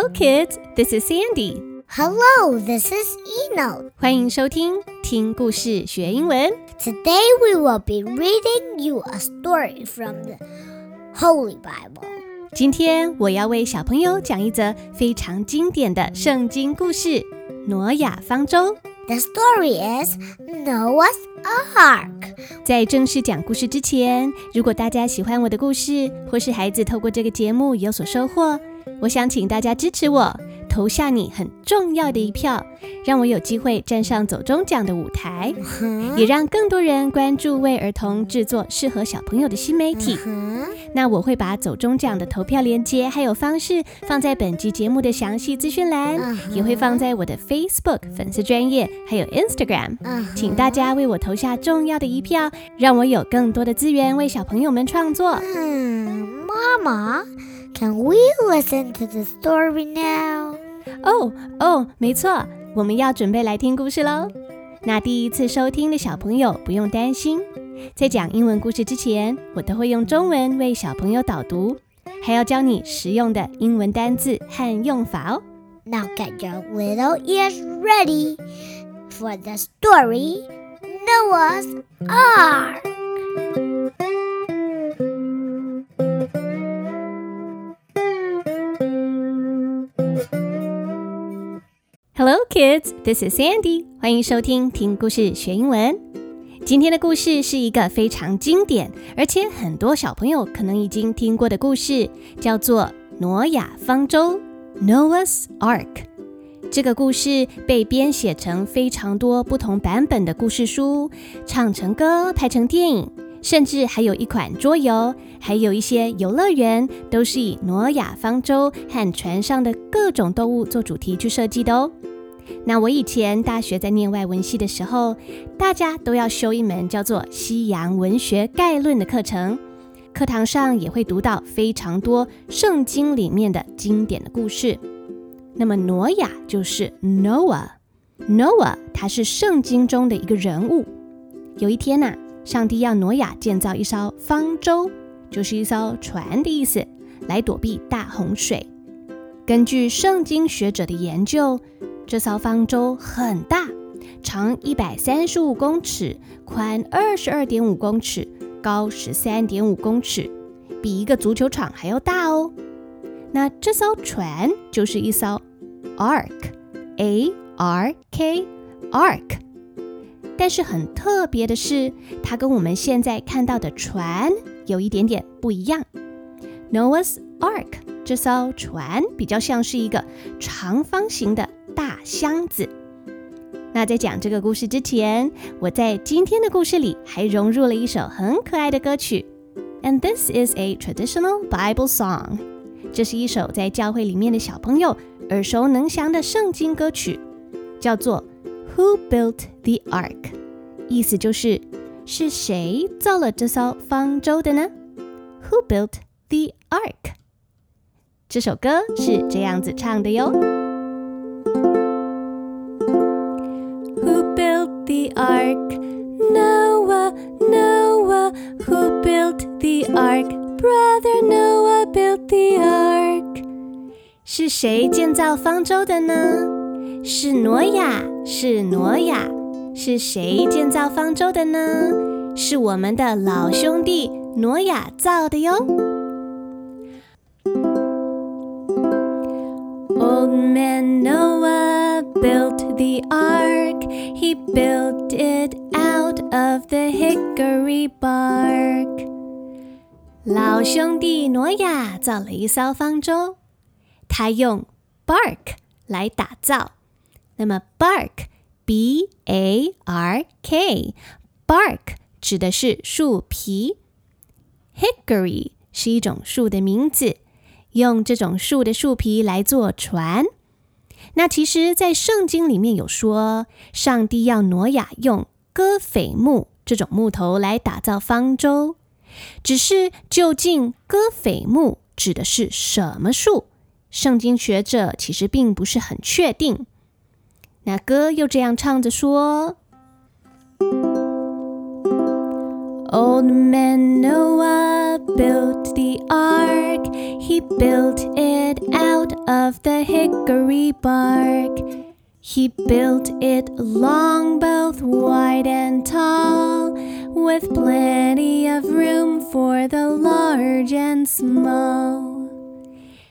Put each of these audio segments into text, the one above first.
Hello, kids. This is Sandy. Hello, this is Eno. 欢迎收听听故事学英文。 Today we will be reading you a story from the Holy Bible. 今天我要为小朋友讲一则非常经典的圣经故事《挪亚方舟》。 The story is Noah's Ark. 在正式讲故事之前，如果大家喜欢我的故事，或是孩子透过这个节目有所收获， 我想请大家支持我，投下你很重要的一票，让我有机会站上走中奖的舞台，也让更多人关注为儿童制作适合小朋友的新媒体。Hmm? 那我会把走中奖的投票链接还有方式放在本集节目的详细资讯栏，也会放在我的 Facebook 粉丝专业还有 Instagram。Uh-huh. 请大家为我投下重要的一票，让我有更多的资源为小朋友们创作。Hmm, Mama, can we listen to the story now? 哦哦，没错，我们要准备来听故事喽。那第一次收听的小朋友不用担心，在讲英文故事之前，我都会用中文为小朋友导读，还要教你实用的英文单字和用法哦。 Now get your little ears ready for the story Noah's Ark. Hello, kids. This is Sandy. 欢迎收听听故事学英文。今天的故事是一个非常经典，而且很多小朋友可能已经听过的故事，叫做《挪亚方舟》（Noah's Ark）。这个故事被编写成非常多不同版本的故事书，唱成歌，拍成电影，甚至还有一款桌游，还有一些游乐园，都是以挪亚方舟和船上的各种动物做主题去设计的哦。那我以前大学在念外文系的时候，大家都要修一门叫做《西洋文学概论》的课程，课堂上也会读到非常多圣经里面的经典的故事。那么挪亚就是 Noah，Noah 他是圣经中的一个人物。有一天呐、上帝要挪亚建造一艘方舟，就是一艘船的意思，来躲避大洪水。根据圣经学者的研究，这艘方舟很大，长一百三十五公尺，宽二十二点五公尺，高十三点五公尺，比一个足球场还要大哦。那这艘船就是一艘 ark，a r k，ark。但是很特别的是，它跟我们现在看到的船有一点点不一样。Noah's Ark 这艘船比较像是一个长方形的大箱子。那在讲这个故事之前，我在今天的故事里还融入了一首很可爱的歌曲，and this is a traditional Bible song。这是一首在教会里面的小朋友耳熟能详的圣经歌曲，叫做 Who built the ark？意思就是是谁造了这艘方舟的呢？Who built the ark？这首歌是这样子唱的哟。Who built the ark? Noah, Noah. Who built the ark? Brother Noah built the ark. 是谁建造方舟的呢？是挪亚，是挪亚。 是谁建造方舟的呢？是我们的老兄弟挪亚造的哟。Old man Noah built the ark. He built it out of the hickory bark. 老兄弟挪亚造了一艘方舟，他用 bark 来打造。那么 bark b a r k bark 指的是树皮，hickory 是一种树的名字。用这种树的树皮来做船。那其实，在圣经里面有说，上帝要挪亚用戈斐木这种木头来打造方舟。只是究竟戈斐木指的是什么树？圣经学者其实并不是很确定。那歌又这样唱着说。Old man Noah built the ark. He built it out of the hickory bark. He built it long, both wide and tall, with plenty of room for the large and small.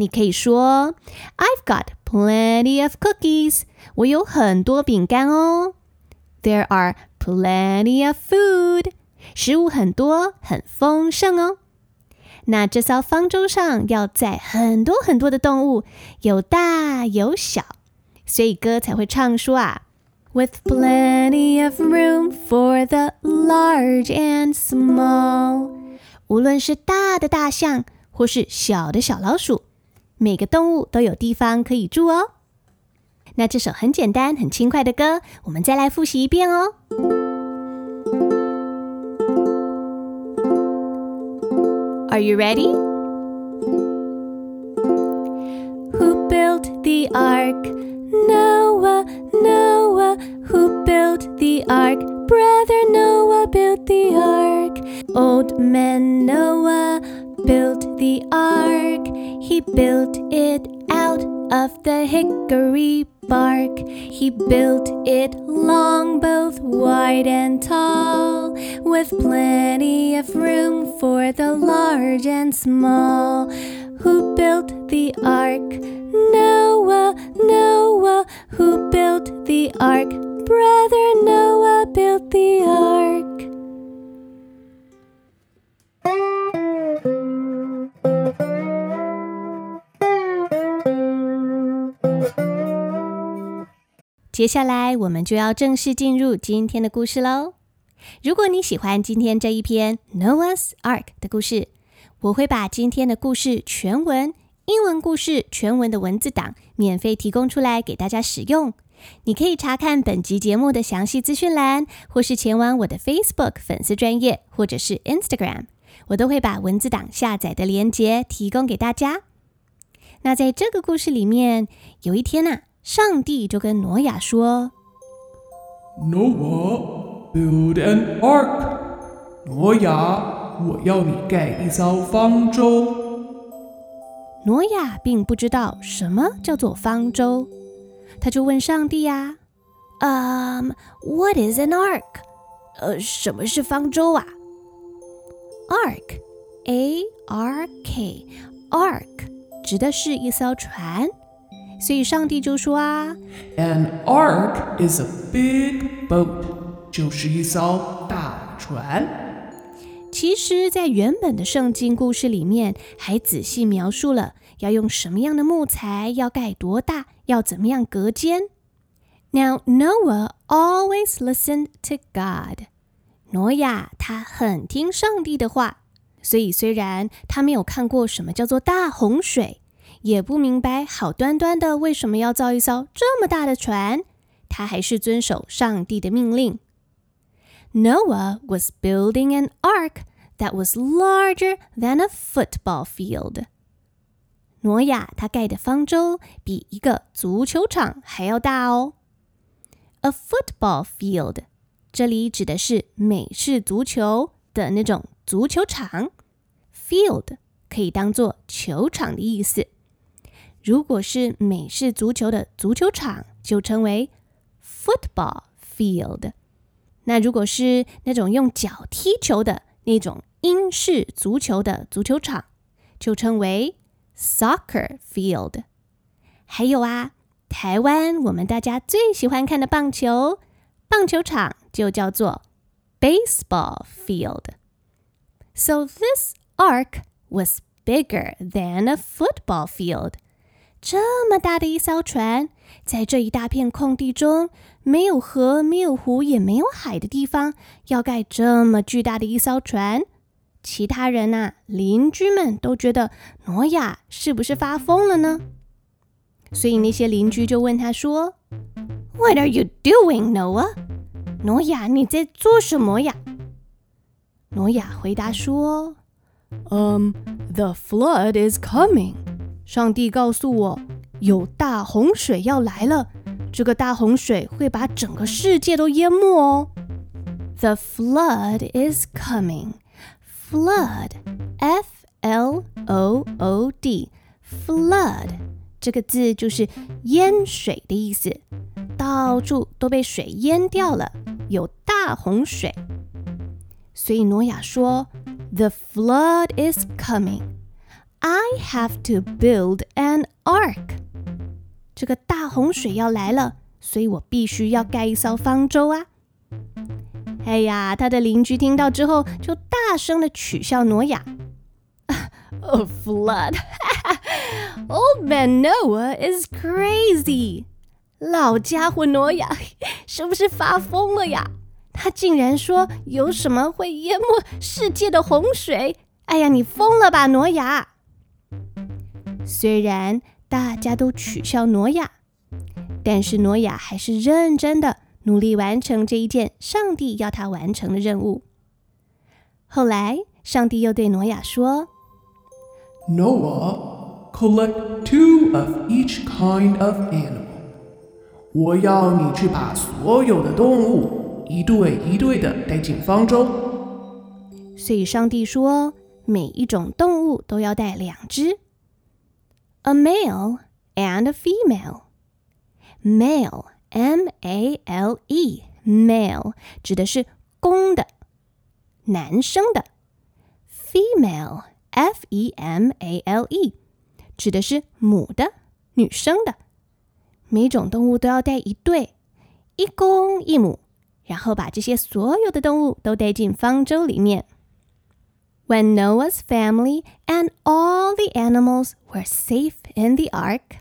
你可以说，I've got plenty of cookies。我有很多饼干哦。There are plenty of food。食物很多，很丰盛哦。那这艘方舟上要载很多很多的动物，有大有小，所以歌才会唱说啊，With plenty of room for the large and small。无论是大的大象，或是小的小老鼠。每个动物都有地方可以住哦。那这首很简单、很轻快的歌，我们再来复习一遍哦。Are you ready? Who built the ark? Noah, Noah. Who built the ark? Brother Noah built the ark. Old man Noah built the ark. He built it out of the hickory bark. He built it long, both wide and tall, with plenty of room for the large and small. Who built the ark? Noah, Noah. Who built the ark? Brother Noah built the ark. 接下来，我们就要正式进入今天的故事喽。如果你喜欢今天这一篇 Noah's Ark 的故事，我会把今天的故事全文、英文故事全文的文字档免费提供出来给大家使用。你可以查看本集节目的详细资讯栏，或是前往我的 Facebook 粉丝专业，或者是 Instagram，我都会把文字档下载的链接提供给大家。那在这个故事里面，有一天呐。上帝就跟挪亚说：“Noah, build an ark。挪亚，我要你盖一艘方舟。”挪亚并不知道什么叫做方舟，他就问上帝呀：“嗯，What is an ark？呃，什么是方舟啊？Ark，A R K，Ark 指的是一艘船。” 所以上帝就说啊，An ark is a big boat，就是一艘大船。其实，在原本的圣经故事里面，还仔细描述了要用什么样的木材，要盖多大，要怎么样隔间。Now Noah always listened to God。挪亚他很听上帝的话，所以虽然他没有看过什么叫做大洪水。 也不明白好端端的为什么要造一艘这么大的船，他还是遵守上帝的命令。Noah was building an ark that was larger than a football field。挪亚他盖的方舟比一个足球场还要大哦。A football field，这里指的是美式足球的那种足球场。Field 可以当做球场的意思。 如果是美式足球的足球场，就称为 football field。那如果是那种用脚踢球的那种英式足球的足球场，就称为 soccer field。还有啊，台湾我们大家最喜欢看的棒球棒球场就叫做 baseball field。So this ark was bigger than a football field. 这么大的一艘船，在这一大片空地中，没有河、没有湖、也没有海的地方，要盖这么巨大的一艘船，其他人呐，邻居们都觉得挪亚是不是发疯了呢 所以那些邻居就问他说：“What are you doing, Noah？” 挪亚，你在做什么呀？挪亚回答说：“Um, the flood is coming。” 上帝告诉我，有大洪水要来了。这个大洪水会把整个世界都淹没哦。The flood is coming. Flood, F-L-O-O-D, flood 这个字就是淹水的意思，到处都被水淹掉了，有大洪水。所以挪亚说：“The flood is coming. I have to build an ark.” 这个大洪水要来了，所以我必须要盖一艘方舟啊！哎呀，他的邻居听到之后就大声的取笑挪亚：“A flood! Old man Noah is crazy！” 老家伙挪亚是不是发疯了呀？他竟然说有什么会淹没世界的洪水？哎呀，你疯了吧，挪亚！ 虽然。大家都取笑挪亚，但是挪亚还是认真的努力完成这一件上帝要他完成的任务。后来，上帝又对挪亚说：“Noah, collect two of each kind of animal。我要你去把所有的动物一对一对的带进方舟。”所以，上帝说，每一种动物都要带两只。A male and a female. Male, M-A-L-E, male 指的是公的、男生的。Female, F-E-M-A-L-E，指的是母的、女生的。每种动物都要带一对，一公一母，然后把这些所有的动物都带进方舟里面。when Noah's family and all the animals were safe in the ark.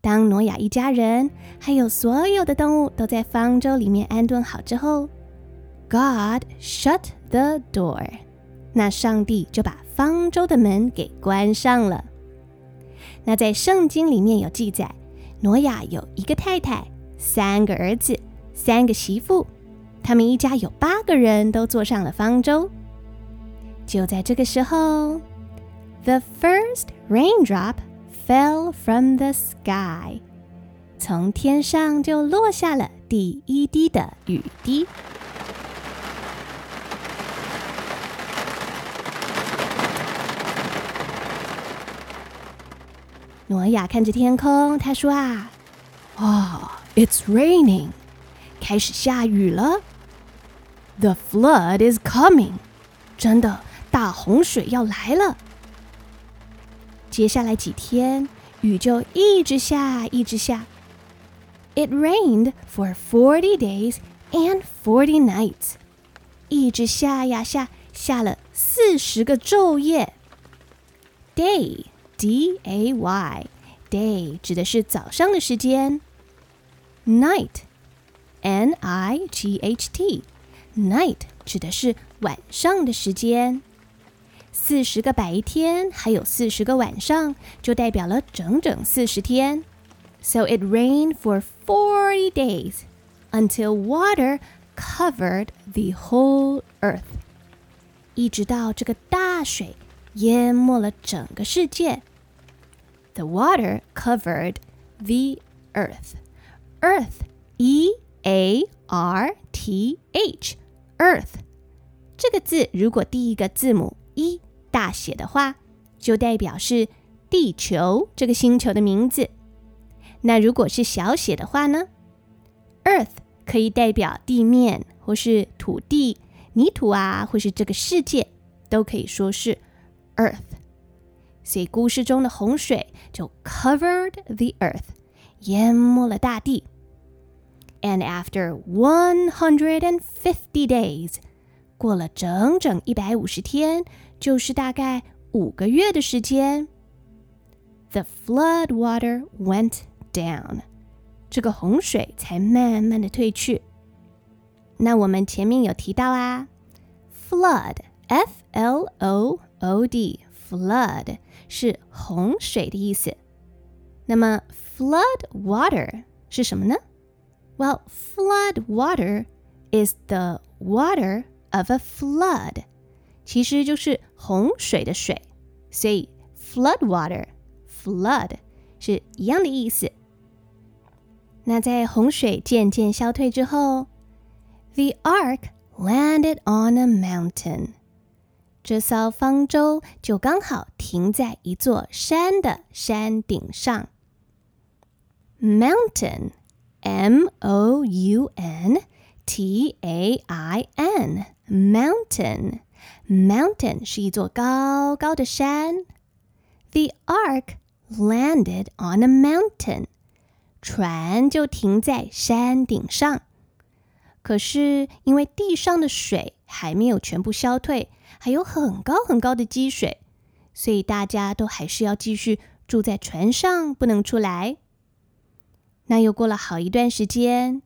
当挪亚一家人还有所有的动物都在方舟里面安顿好之后，God shut the door。那上帝就把方舟的门给关上了。那在圣经里面有记载，挪亚有一个太太，三个儿子，三个媳妇，他们一家有八个人都坐上了方舟。 就在这个时候，the first raindrop fell from the sky，从天上就落下了第一滴的雨滴。挪亚看着天空，他说：“啊，哦，it's raining，开始下雨了。The flood is coming，真的。” 大洪水要来了。接下来几天，雨就一直下，一直下。It rained for forty days and forty nights，一直下呀下，下了四十个昼夜。Day，D-A-Y，day 指的是早上的时间。Night，N-I-G-H-T，night 指的是晚上的时间。 四十个白天，还有四十个晚上，就代表了整整四十天。So it rained for forty days until water covered the whole earth，一直到这个大水淹没了整个世界。The water covered the earth. Earth, E A R T H, earth 这个字，如果第一个字母一 大写的话，就代表是地球这个星球的名字。那如果是小写的话呢？Earth 可以代表地面，或是土地、泥土啊，或是这个世界，都可以说是 Earth。所以故事中的洪水就 covered the earth，淹没了大地。And after one hundred and fifty days，过了整整一百五十天。 就是大概五个月的时间，the flood water went down，这个洪水才慢慢的退去。那我们前面有提到啊，flood，f l o o d，flood 是洪水的意思。那么 flood water 是什么呢？Well, flood water is the water of a flood，其实就是洪水的水，所以 flood water flood 是一样的意思。那在洪水渐渐消退之后，the ark landed on a mountain。这艘方舟就刚好停在一座山的山顶上。Mountain, M O U N T A I N, mountain, mountain 是一座高高的山。The ark landed on a mountain，船就停在山顶上。可是因为地上的水还没有全部消退，还有很高很高的积水，所以大家都还是要继续住在船上，不能出来。那又过了好一段时间，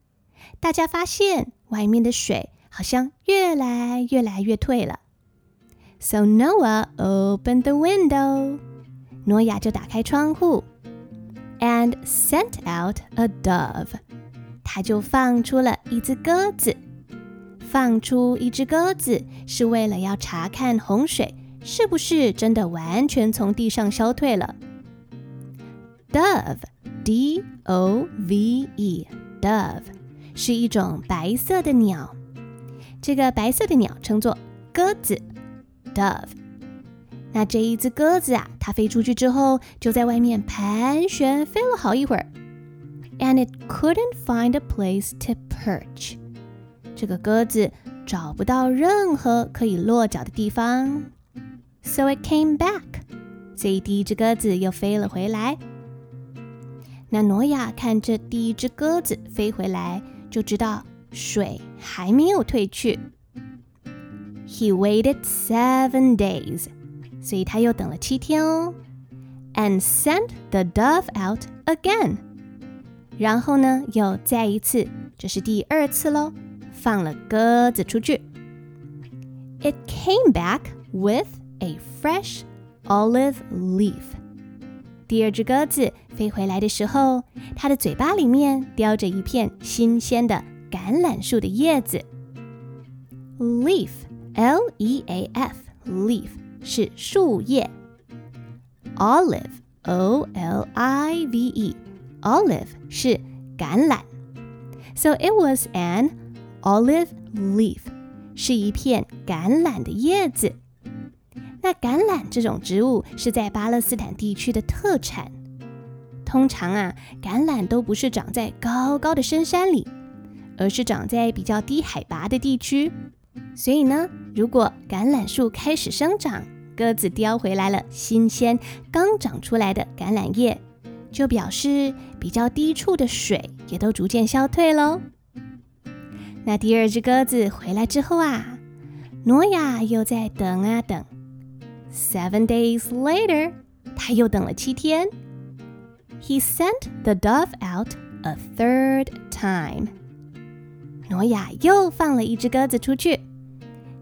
大家发现外面的水好像越来越来越退了。So Noah opened the window，诺亚就打开窗户，and sent out a dove，他就放出了一只鸽子。放出一只鸽子是为了要查看洪水是不是真的完全从地上消退了。Dove，D O V E，dove 是一种白色的鸟。这个白色的鸟称作鸽子 ，dove。那这一只鸽子啊，它飞出去之后，就在外面盘旋飞了好一会儿，and it couldn't find a place to perch。这个鸽子找不到任何可以落脚的地方，so it came back。所以第一只鸽子又飞了回来。那挪亚看这第一只鸽子飞回来，就知道水还没有退去。 He waited seven days，所以他又等了七天哦。And sent the dove out again，然后呢，又再一次，这是第二次喽，放了鸽子出去。It came back with a fresh olive leaf。第二只鸽子飞回来的时候，它的嘴巴里面叼着一片新鲜的橄榄树的叶子。 L e a f, leaf 是树叶。Olive，O L I V E，olive 是橄榄。So it was an olive leaf，是一片橄榄的叶子。那橄榄这种植物是在巴勒斯坦地区的特产。通常啊，橄榄都不是长在高高的深山里，而是长在比较低海拔的地区。所以呢，如果橄榄树开始生长，鸽子叼回来了新鲜刚长出来的橄榄叶，就表示比较低处的水也都逐渐消退喽。那第二只鸽子回来之后啊，诺亚又在等啊等。Seven days later，他又等了七天。He sent the dove out a third time。诺亚又放了一只鸽子出去，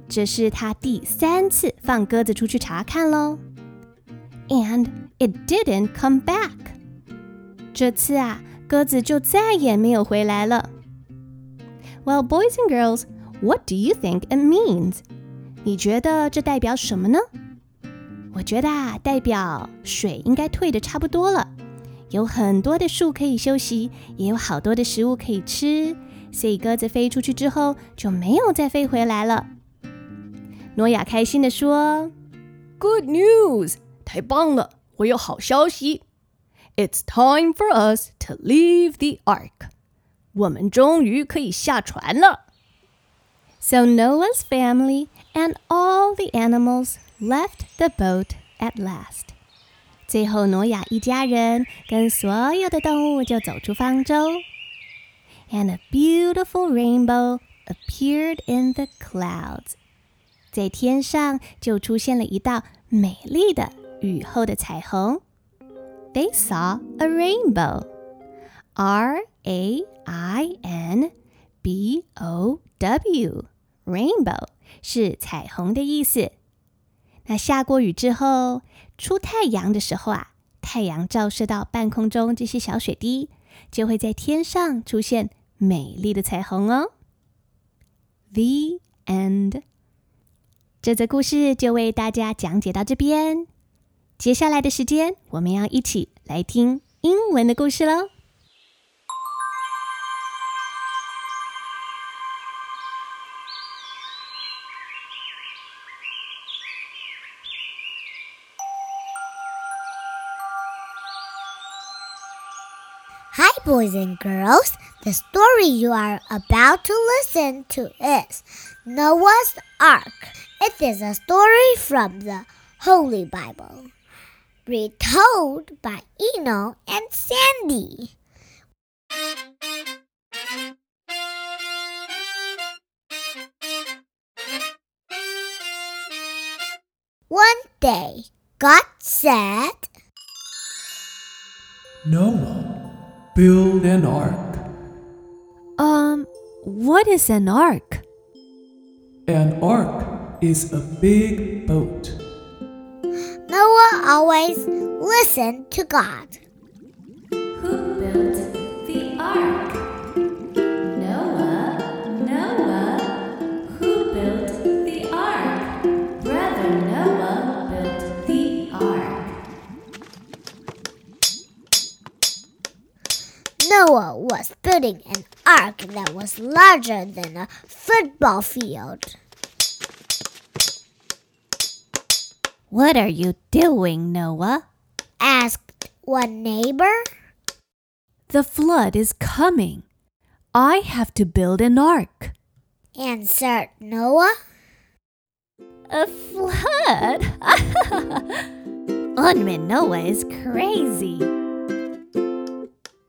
这是他第三次放鸽子出去查看喽。And it didn't come back。这次啊，鸽子就再也没有回来了。Well, boys and girls, what do you think it means？你觉得这代表什么呢？我觉得啊，代表水应该退的差不多了，有很多的树可以休息，也有好多的食物可以吃，所以鸽子飞出去之后就没有再飞回来了。诺亚开心的说：“Good news，太棒了，我有好消息。It's time for us to leave the ark，我们终于可以下船了。” So Noah's family and all the animals left the boat at last. 最后，挪亚一家人跟所有的动物就走出方舟。And a beautiful rainbow appeared in the clouds. 在天上就出现了一道美丽的雨后的彩虹。They saw a rainbow. R A I N B O W. Rainbow 是彩虹的意思。那下过雨之后，出太阳的时候啊，太阳照射到半空中这些小水滴，就会在天上出现美丽的彩虹哦。The end。这则故事就为大家讲解到这边。接下来的时间，我们要一起来听英文的故事喽。Hi, boys and girls. The story you are about to listen to is Noah's Ark. It is a story from the Holy Bible, retold by Eno and Sandy. One day, God said, Noah, build an ark. Um, what is an ark? An ark is a big boat. Noah always listened to God. Who built the ark? Noah. Noah. Who built the ark? Brother Noah built the ark. Noah was building an ark that was larger than a football field. What are you doing, Noah? Asked one neighbor. The flood is coming. I have to build an ark. Answered Noah. A flood? Old man Noah is crazy.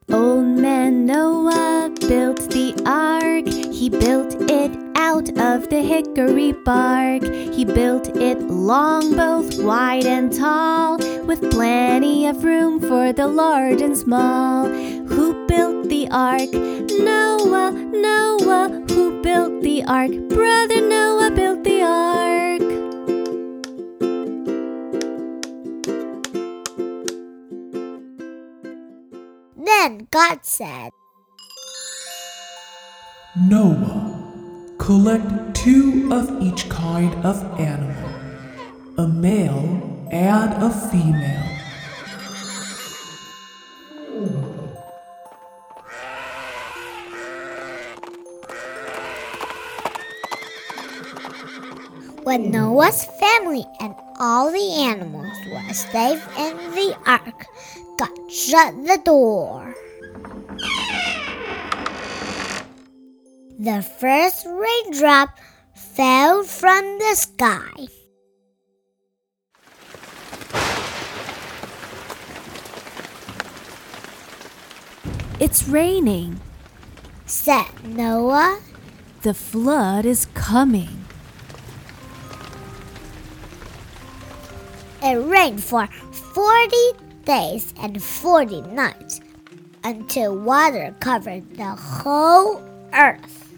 Old man Noah built the ark. He built it out of the hickory bark. He built it long, both wide and tall, with plenty of room for the large and small. Who built the ark? Noah, Noah. Who built the ark? Brother Noah built the ark. Then God said, Noah, collect two of each kind of animal, a male and a female. When Noah's family and all the animals were safe in the ark, God shut the door. The first raindrop fell from the sky. It's raining. Said Noah. The flood is coming. It rained for 40 days and 40 nights until water covered the whole earth.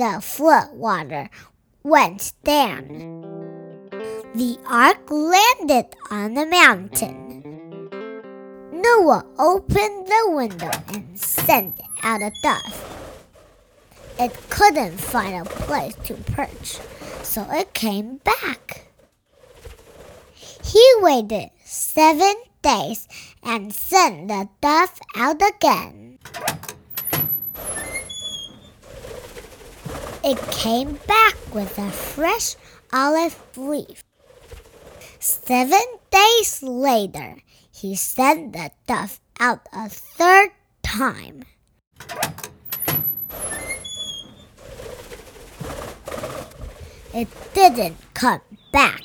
The flood water went down. The ark landed on the mountain. Noah opened the window and sent out a dove. It couldn't find a place to perch, so it came back. He waited seven days and sent the dove out again. It came back with a fresh olive leaf. Seven days later, he sent the dove out a third time. It didn't come back.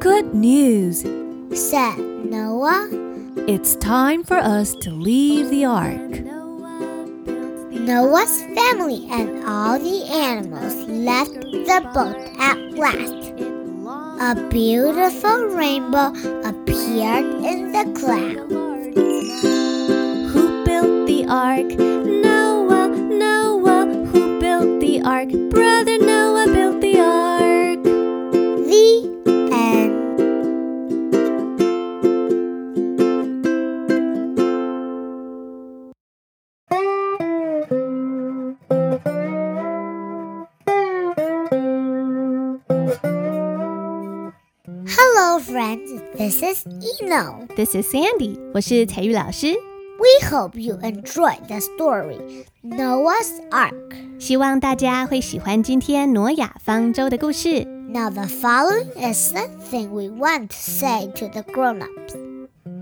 Good news, said Noah. It's time for us to leave the ark. Noah's family and all the animals left the boat at last. A beautiful rainbow appeared in the clouds. Who built the ark? Noah, Noah. Who built the ark? Brother Eno. This is Sandy，我是彩玉老师。We hope you enjoyed the story Noah's Ark. 希望大家会喜欢今天挪亚方舟的故事。Now, the following is something we want to say to the grown ups.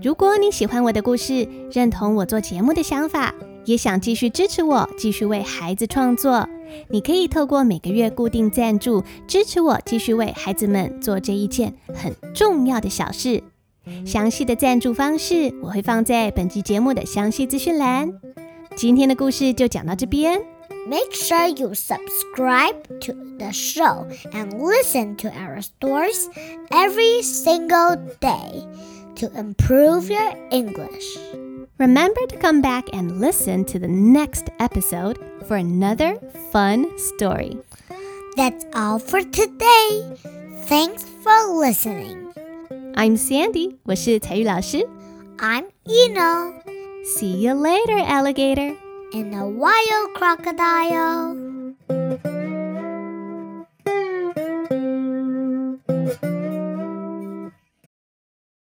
如果你喜欢我的故事，认同我做节目的想法，也想继续支持我，继续为孩子创作，你可以透过每个月固定赞助支持我，继续为孩子们做这一件很重要的小事。详细的赞助方式我会放在本集节目的详细资讯栏。今天的故事就讲到这边， Make sure you subscribe to the show and listen to our stories every single day to improve your English. Remember to come back and listen to the next episode for another fun story. That's all for today. Thanks for listening. I'm Sandy，我是采聿老师。I'm Eno. See you later, alligator. And a wild crocodile.